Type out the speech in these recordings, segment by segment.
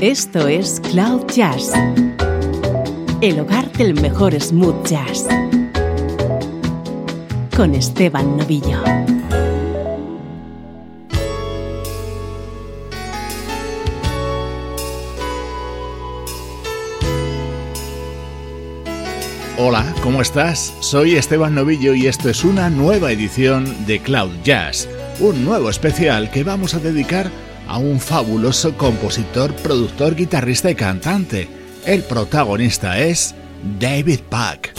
Esto es Cloud Jazz, el hogar del mejor smooth jazz, con Esteban Novillo. Hola, ¿cómo estás? Soy Esteban Novillo y esto es una nueva edición de Cloud Jazz, un nuevo especial que vamos a dedicar a un fabuloso compositor, productor, guitarrista y cantante. El protagonista es David Pack.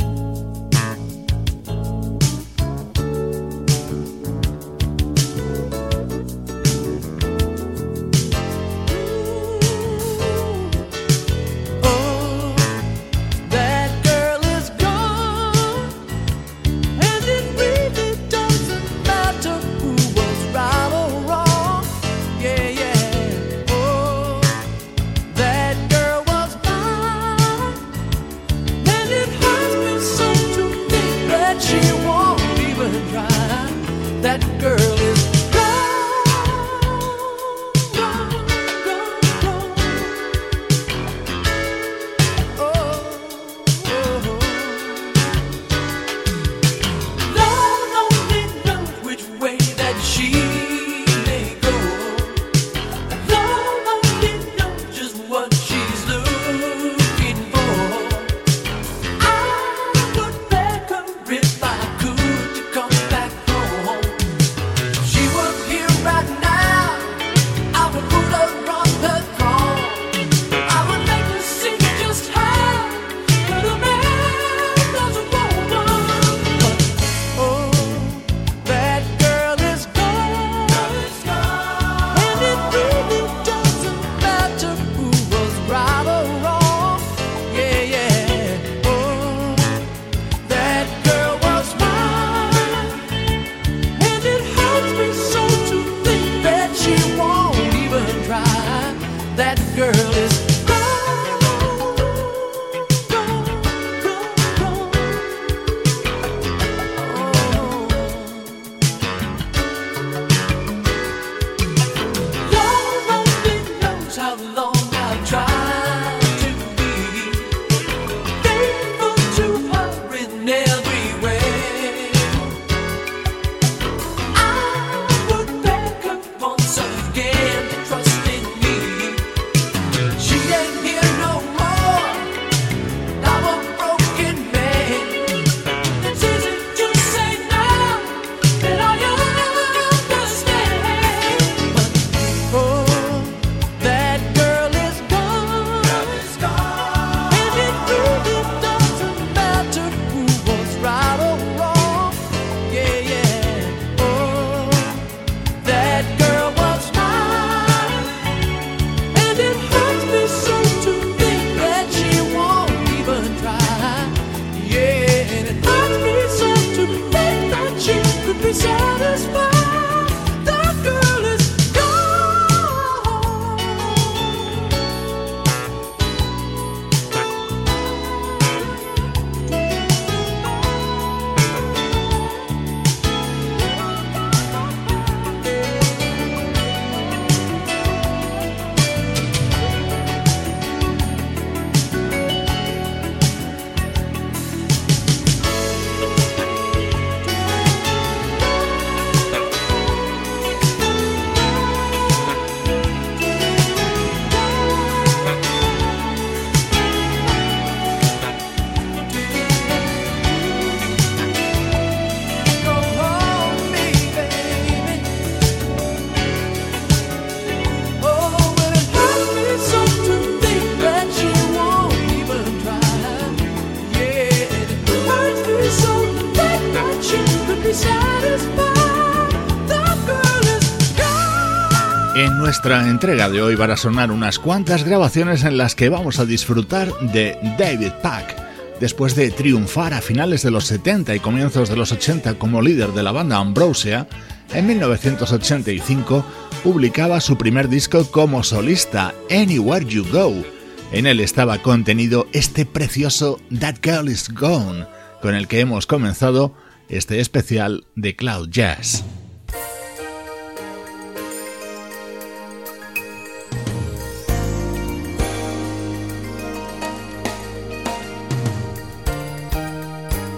Nuestra entrega de hoy van a sonar unas cuantas grabaciones en las que vamos a disfrutar de David Pack. Después de triunfar a finales de los 70 y comienzos de los 80 como líder de la banda Ambrosia, en 1985 publicaba su primer disco como solista, Anywhere You Go. En él estaba contenido este precioso That Girl Is Gone, con el que hemos comenzado este especial de Cloud Jazz.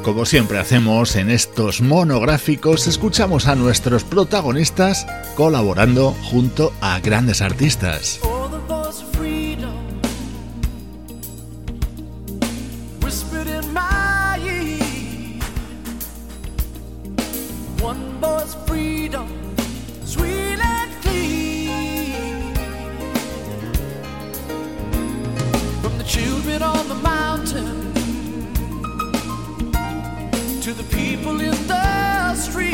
Como siempre hacemos en estos monográficos, escuchamos a nuestros protagonistas colaborando junto a grandes artistas. to the people in the street.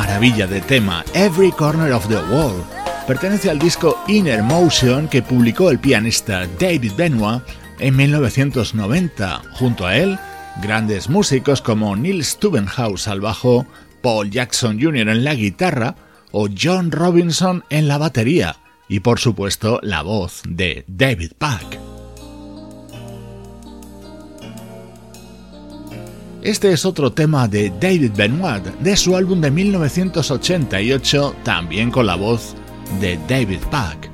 Maravilla de tema, Every Corner of the World. Pertenece al disco Inner Motion que publicó el pianista David Benoit en 1990. Junto a él, grandes músicos como Neil Stubenhaus al bajo, Paul Jackson Jr. en la guitarra o John Robinson en la batería y por supuesto la voz de David Pack. Este es otro tema de David Benoit de su álbum de 1988, también con la voz de David Pack.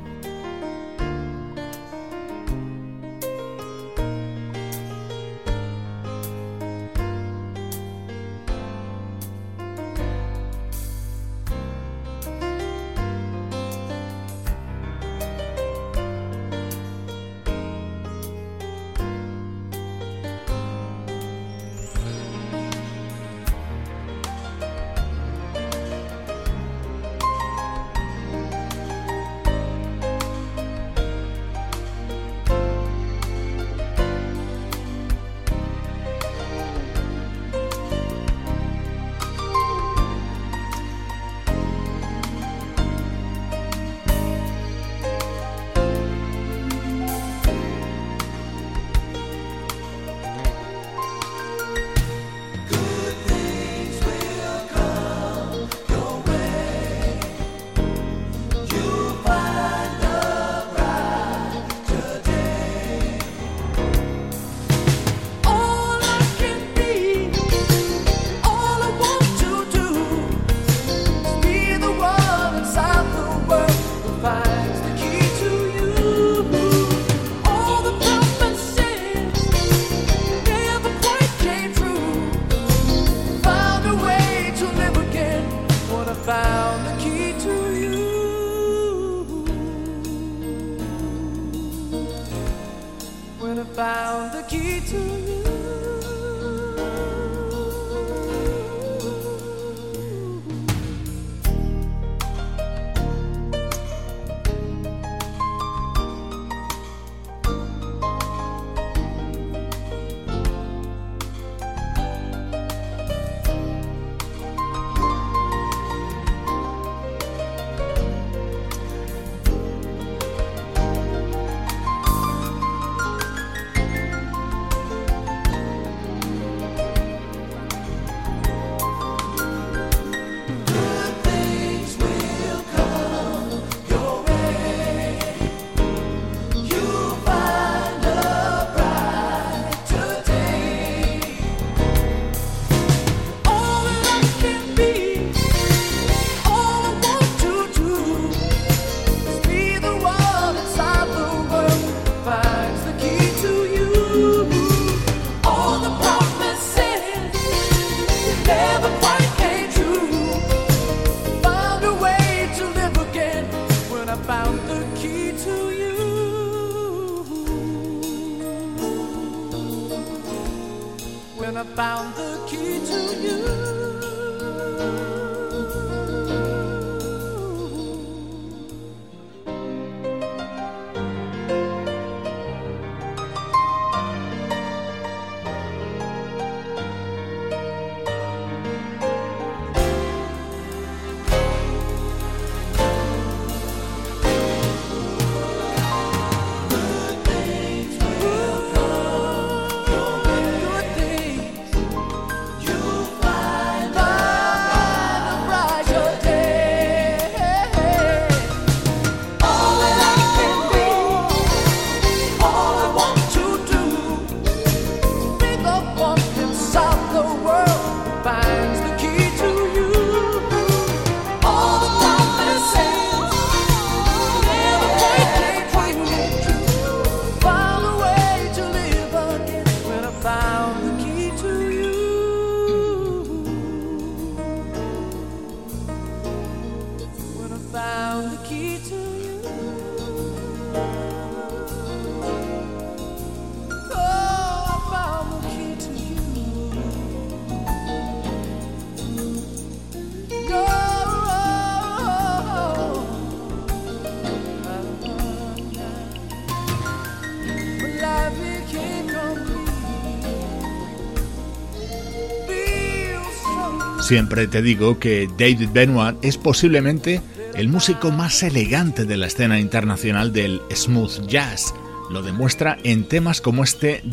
Siempre te digo que David Benoit es posiblemente el músico más elegante de la escena internacional del smooth jazz. Lo demuestra en temas como este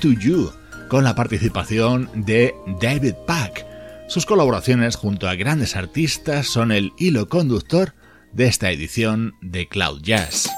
to You, con la participación de David Pack. Sus colaboraciones junto a grandes artistas son el hilo conductor de esta edición de Cloud Jazz.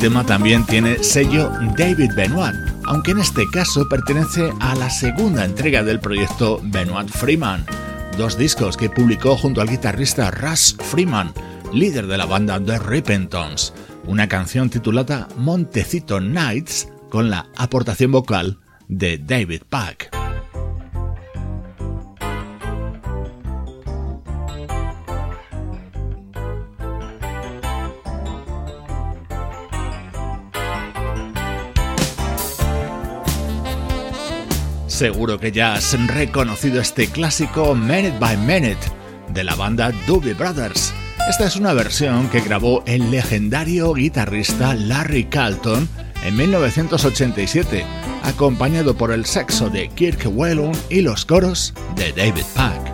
Tema también tiene sello David Benoit, aunque en este caso pertenece a la segunda entrega del proyecto Benoit Freeman, dos discos que publicó junto al guitarrista Russ Freeman, líder de la banda The Repentons, una canción titulada Montecito Nights con la aportación vocal de David Pack. Seguro que ya has reconocido este clásico Minute by Minute de la banda Doobie Brothers. Esta es una versión que grabó el legendario guitarrista Larry Carlton en 1987, acompañado por el saxo de Kirk Whelan y los coros de David Pack.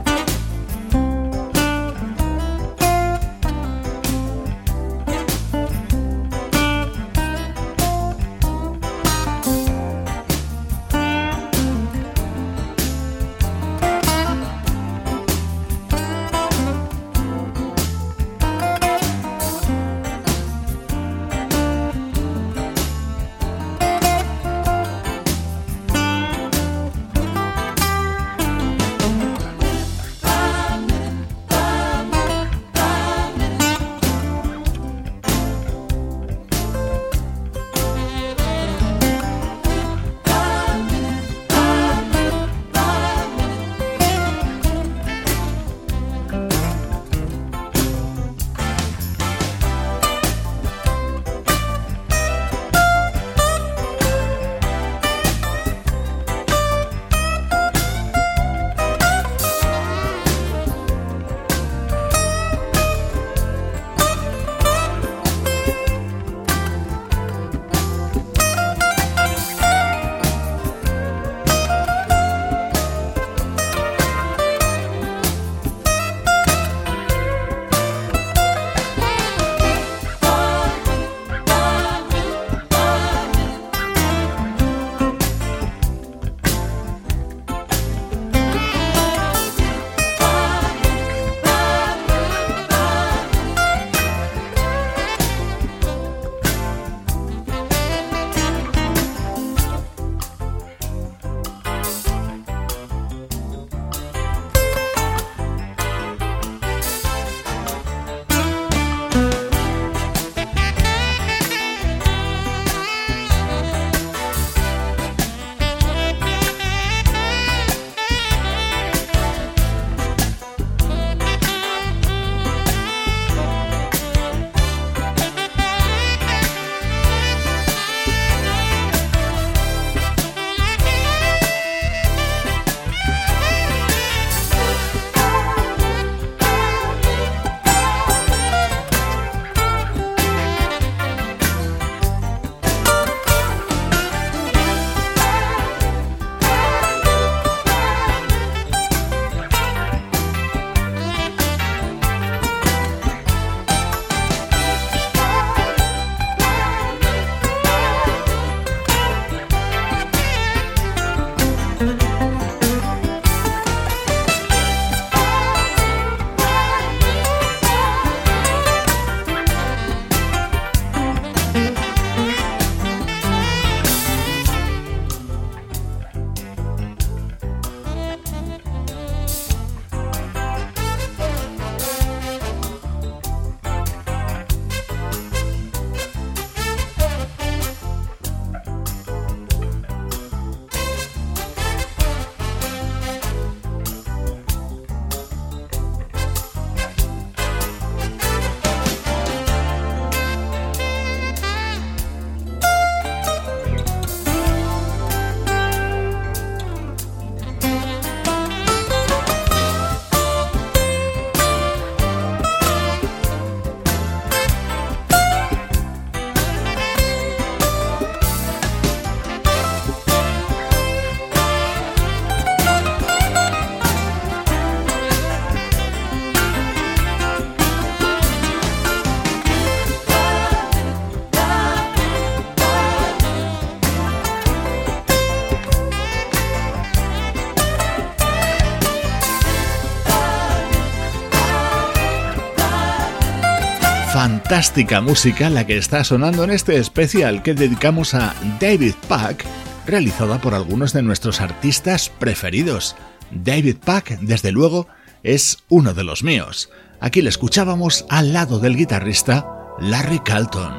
Fantástica música la que está sonando en este especial que dedicamos a David Pack, realizada por algunos de nuestros artistas preferidos. David Pack, desde luego, es uno de los míos. Aquí le escuchábamos al lado del guitarrista Larry Carlton.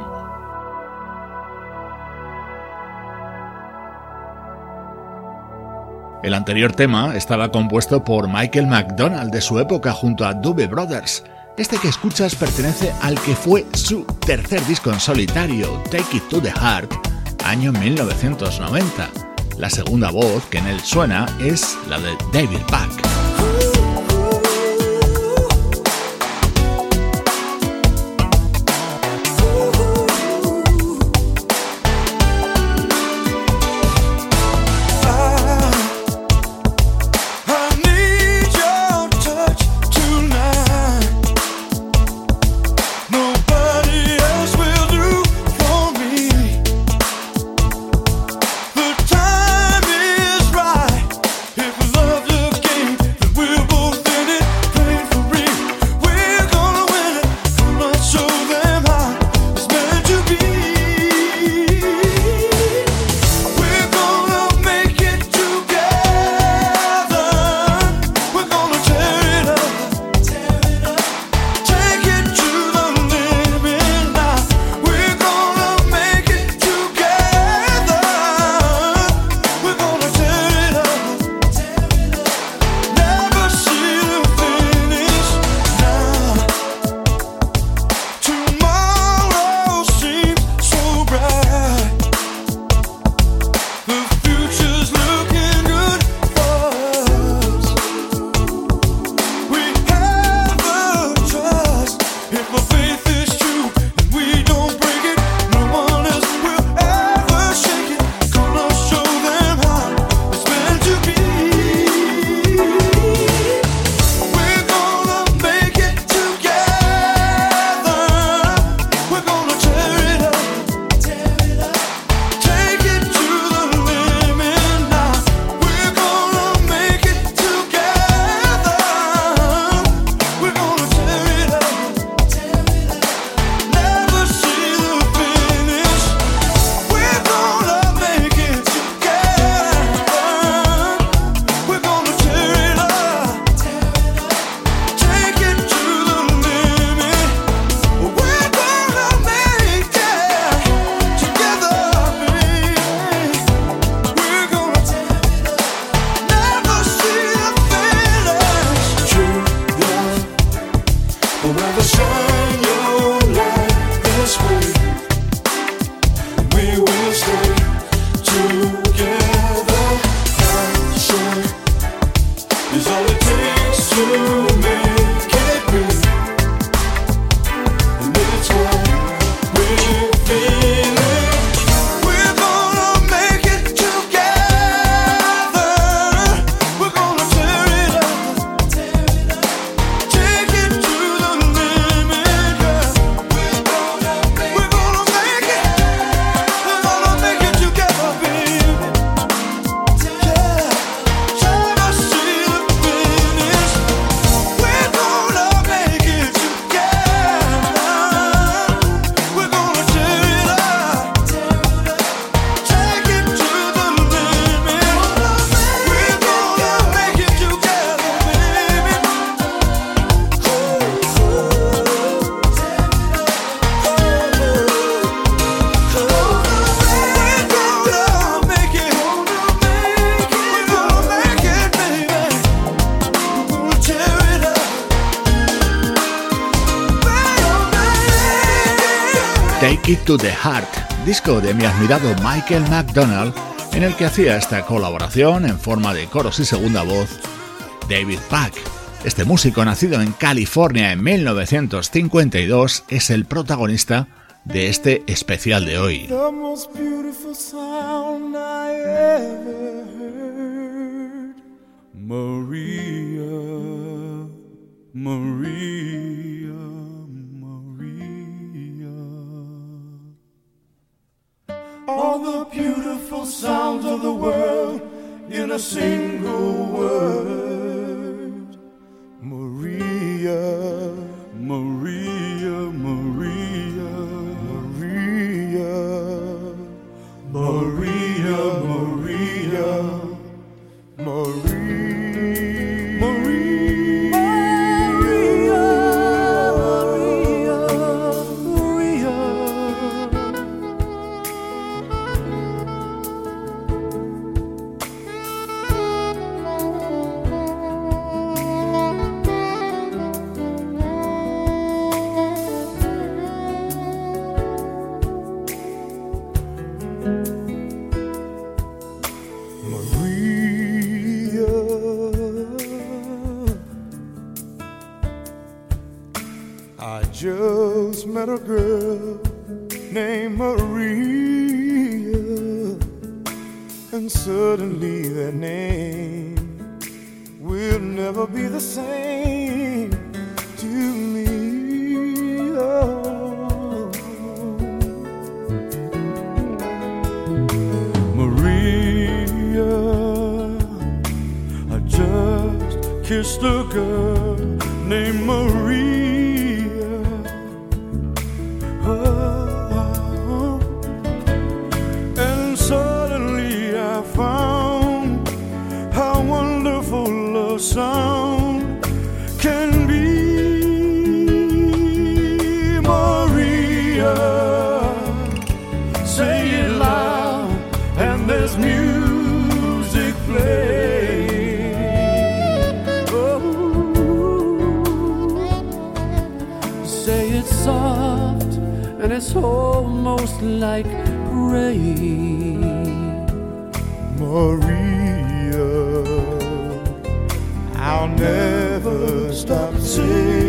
El anterior tema estaba compuesto por Michael McDonald de su época junto a Doobie Brothers este que escuchas pertenece al que fue su tercer disco en solitario, Take It to the Heart, año 1990. La segunda voz que en él suena es la de David Pack. Where the sun to the Heart, disco de mi admirado Michael McDonald, en el que hacía esta colaboración en forma de coros y segunda voz David Pack. Este músico nacido en California en 1952 es el protagonista de este especial de hoy. All the beautiful sounds of the world in a single word. It's almost like rain. Maria, I'll never stop saying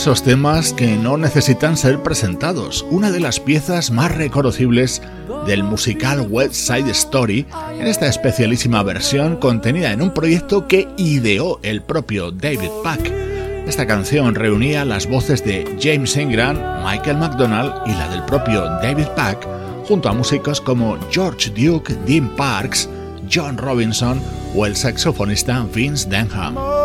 esos temas que no necesitan ser presentados, una de las piezas más reconocibles del musical West Side Story, en esta especialísima versión contenida en un proyecto que ideó el propio David Pack. Esta canción reunía las voces de James Ingram, Michael McDonald y la del propio David Pack, junto a músicos como George Duke, Dean Parks, John Robinson o el saxofonista Vince Denham.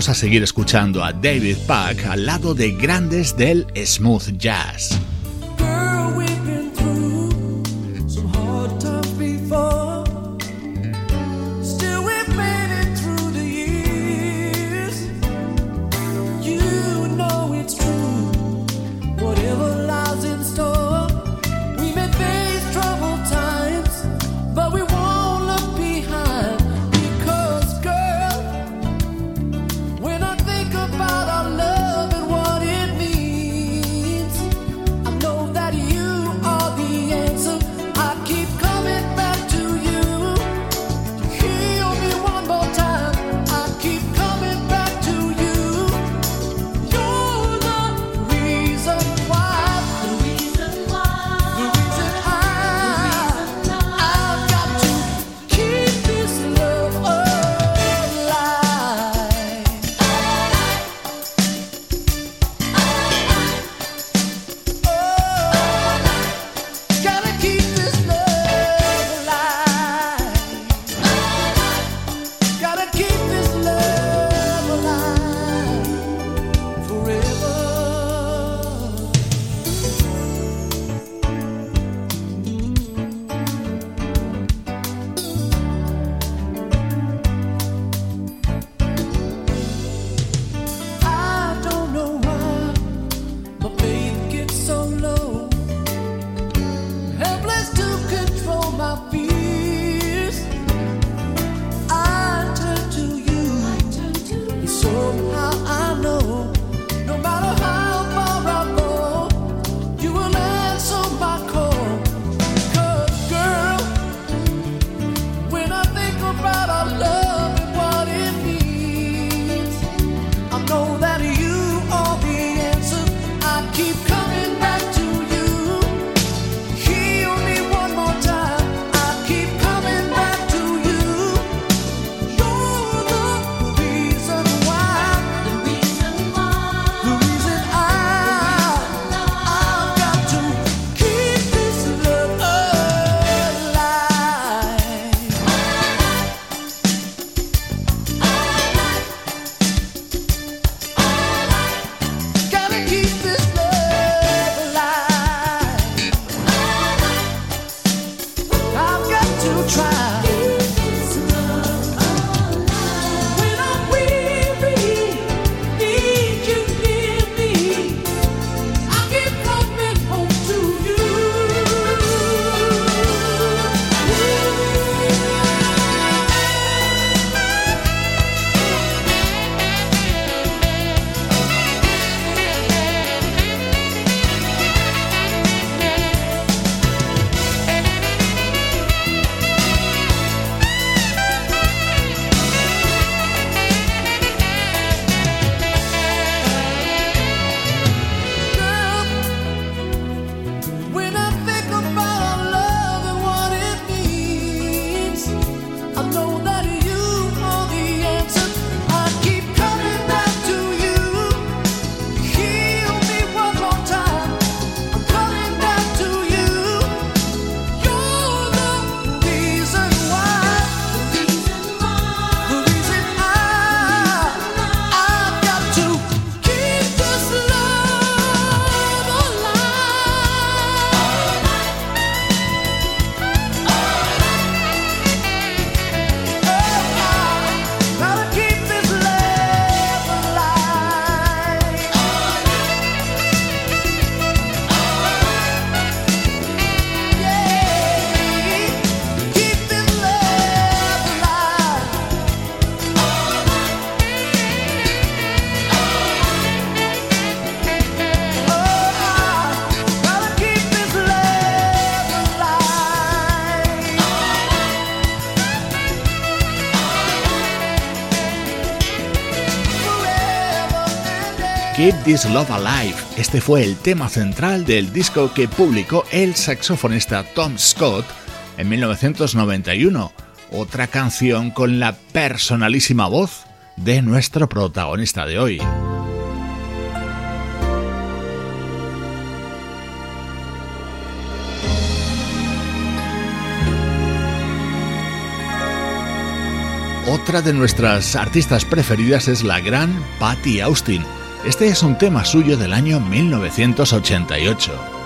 Vamos a seguir escuchando a David Pack al lado de grandes del smooth jazz. This Love Alive. Este fue el tema central del disco que publicó el saxofonista Tom Scott en 1991. Otra canción con la personalísima voz de nuestro protagonista de hoy. Otra de nuestras artistas preferidas es la gran Patty Austin. Este es un tema suyo del año 1988.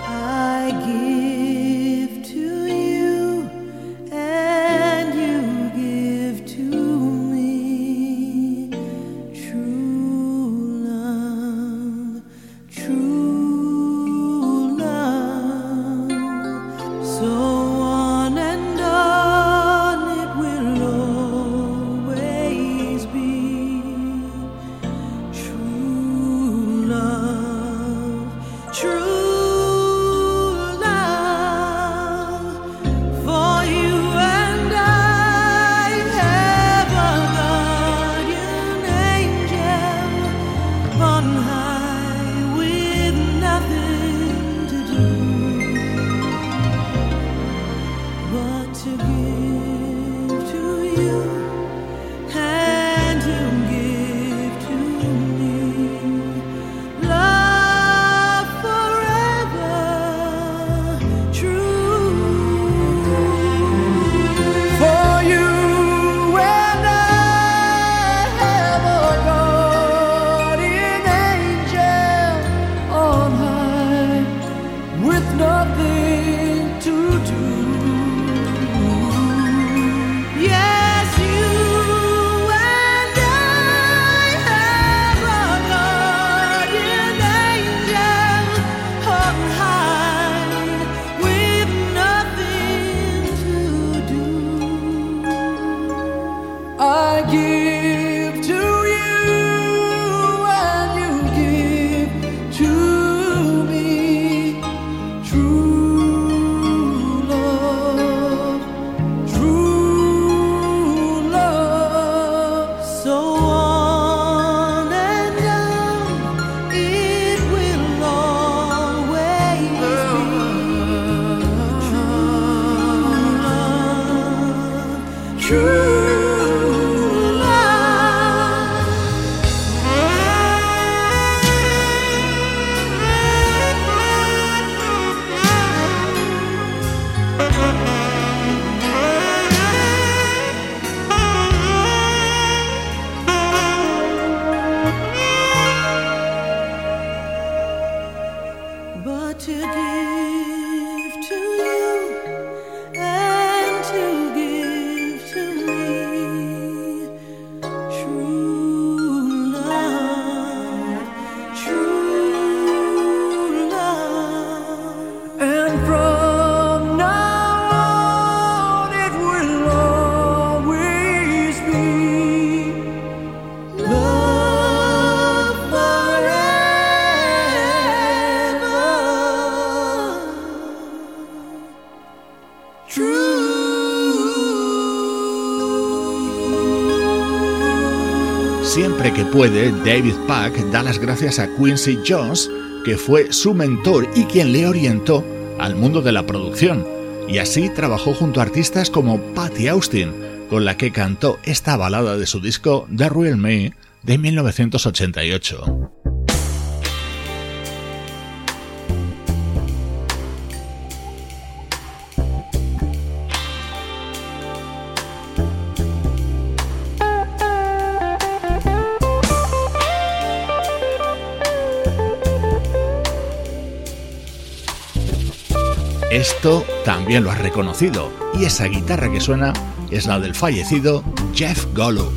Puede, David Pack da las gracias a Quincy Jones, que fue su mentor y quien le orientó al mundo de la producción, y así trabajó junto a artistas como Patty Austin, con la que cantó esta balada de su disco The Real Me de 1988. Esto también lo has reconocido, y esa guitarra que suena es la del fallecido Jeff Golub.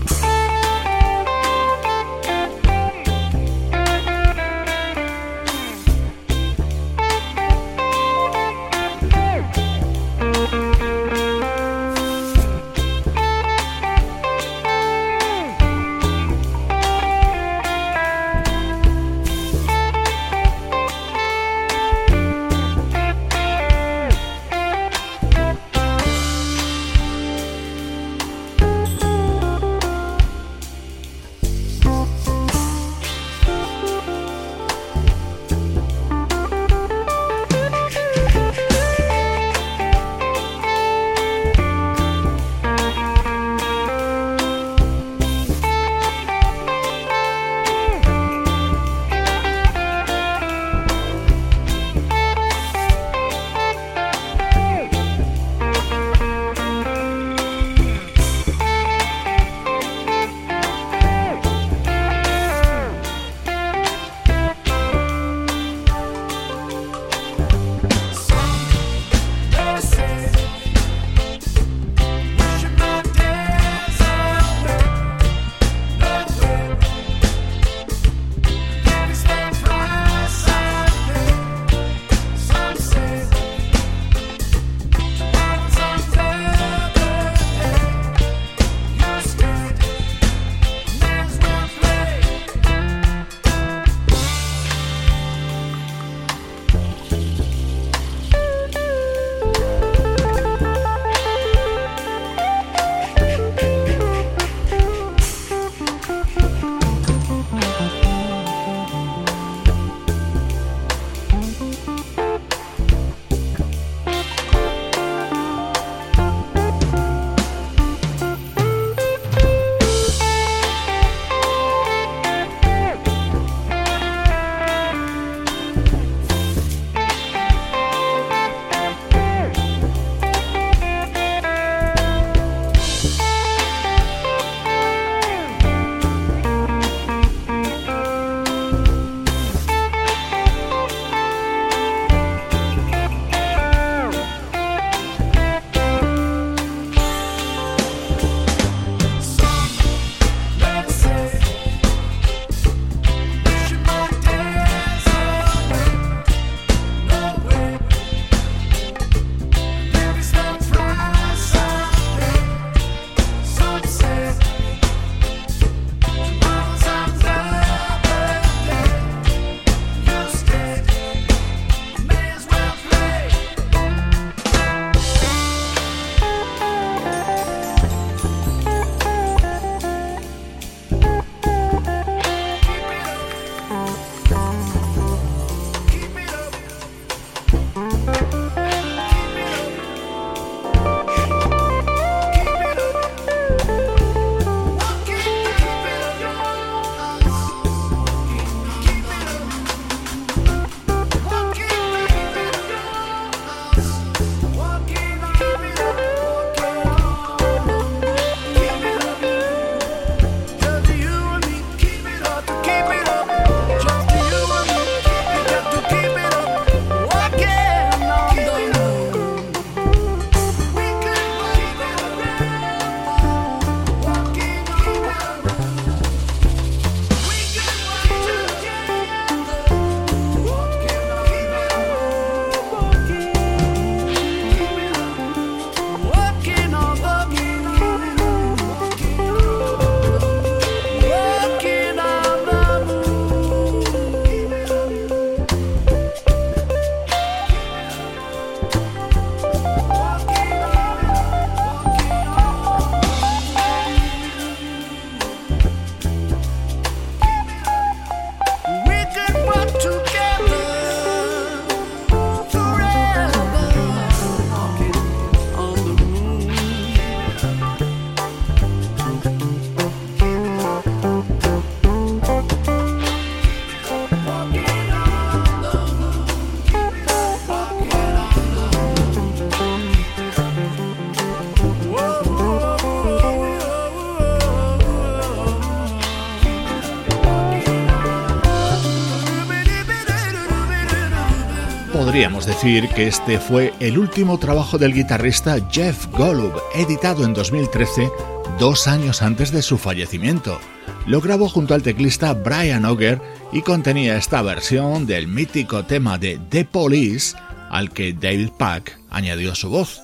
Decir que este fue el último trabajo del guitarrista Jeff Golub, editado en 2013, dos años antes de su fallecimiento. Lo grabó junto al teclista Brian Auger y contenía esta versión del mítico tema de The Police, al que David Pack añadió su voz.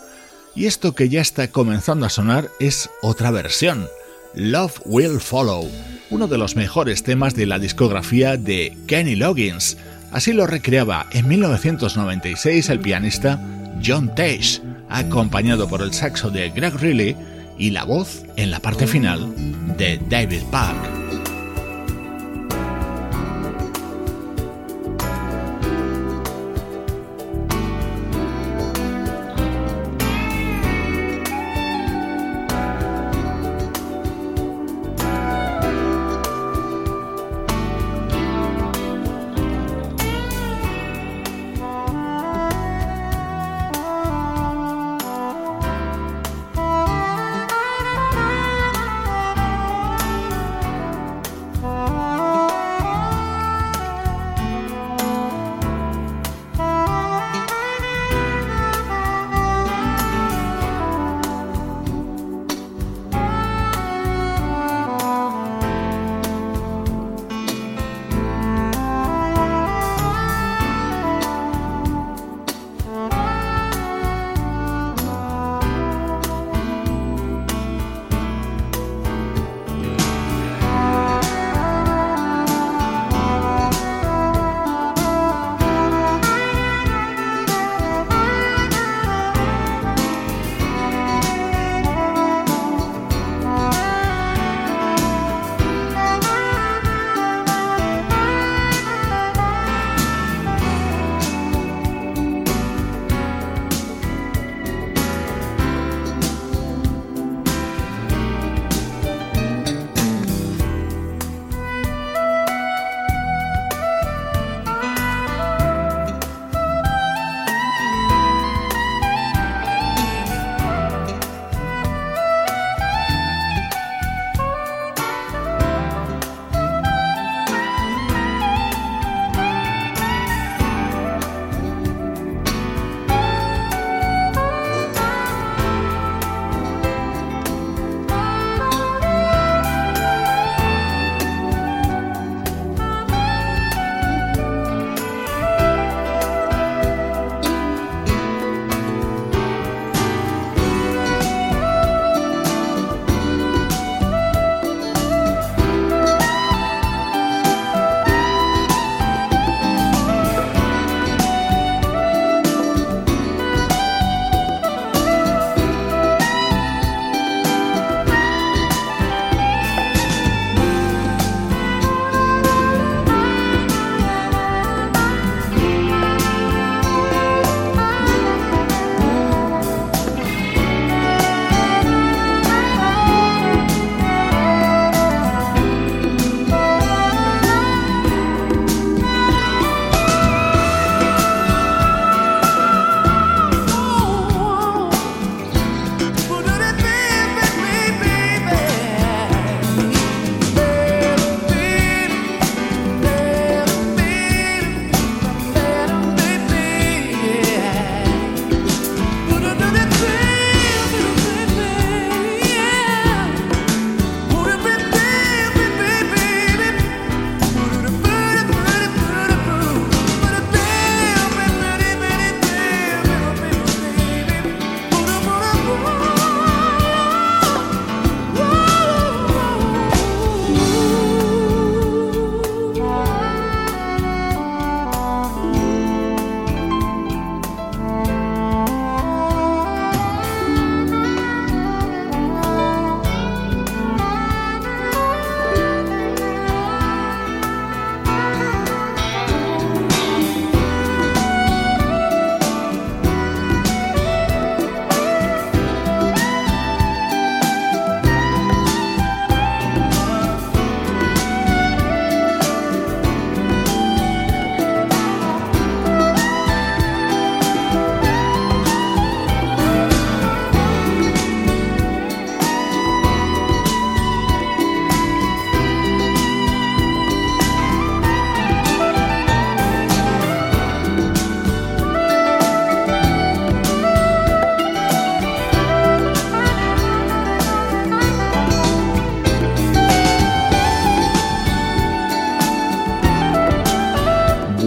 Y esto que ya está comenzando a sonar es otra versión, Love Will Follow, uno de los mejores temas de la discografía de Kenny Loggins. Así lo recreaba en 1996 el pianista John Tesh, acompañado por el saxo de Greg Riley y la voz en la parte final de David Park.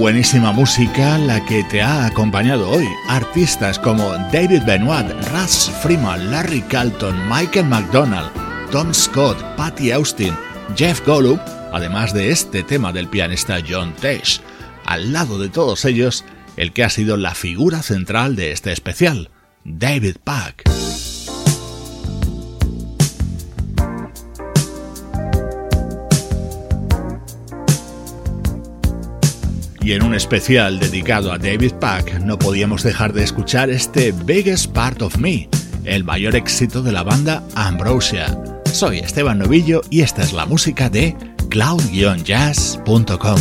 buenísima música la que te ha acompañado hoy. Artistas como David Benoit, Russ Freeman, Larry Carlton, Michael McDonald, Tom Scott, Patty Austin, Jeff Golub, además de este tema del pianista John Tesh. Al lado de todos ellos, el que ha sido la figura central de este especial, David Pack. Y en un especial dedicado a David Pack no podíamos dejar de escuchar este Biggest Part of Me, el mayor éxito de la banda Ambrosia. Soy Esteban Novillo y esta es la música de cloud-jazz.com.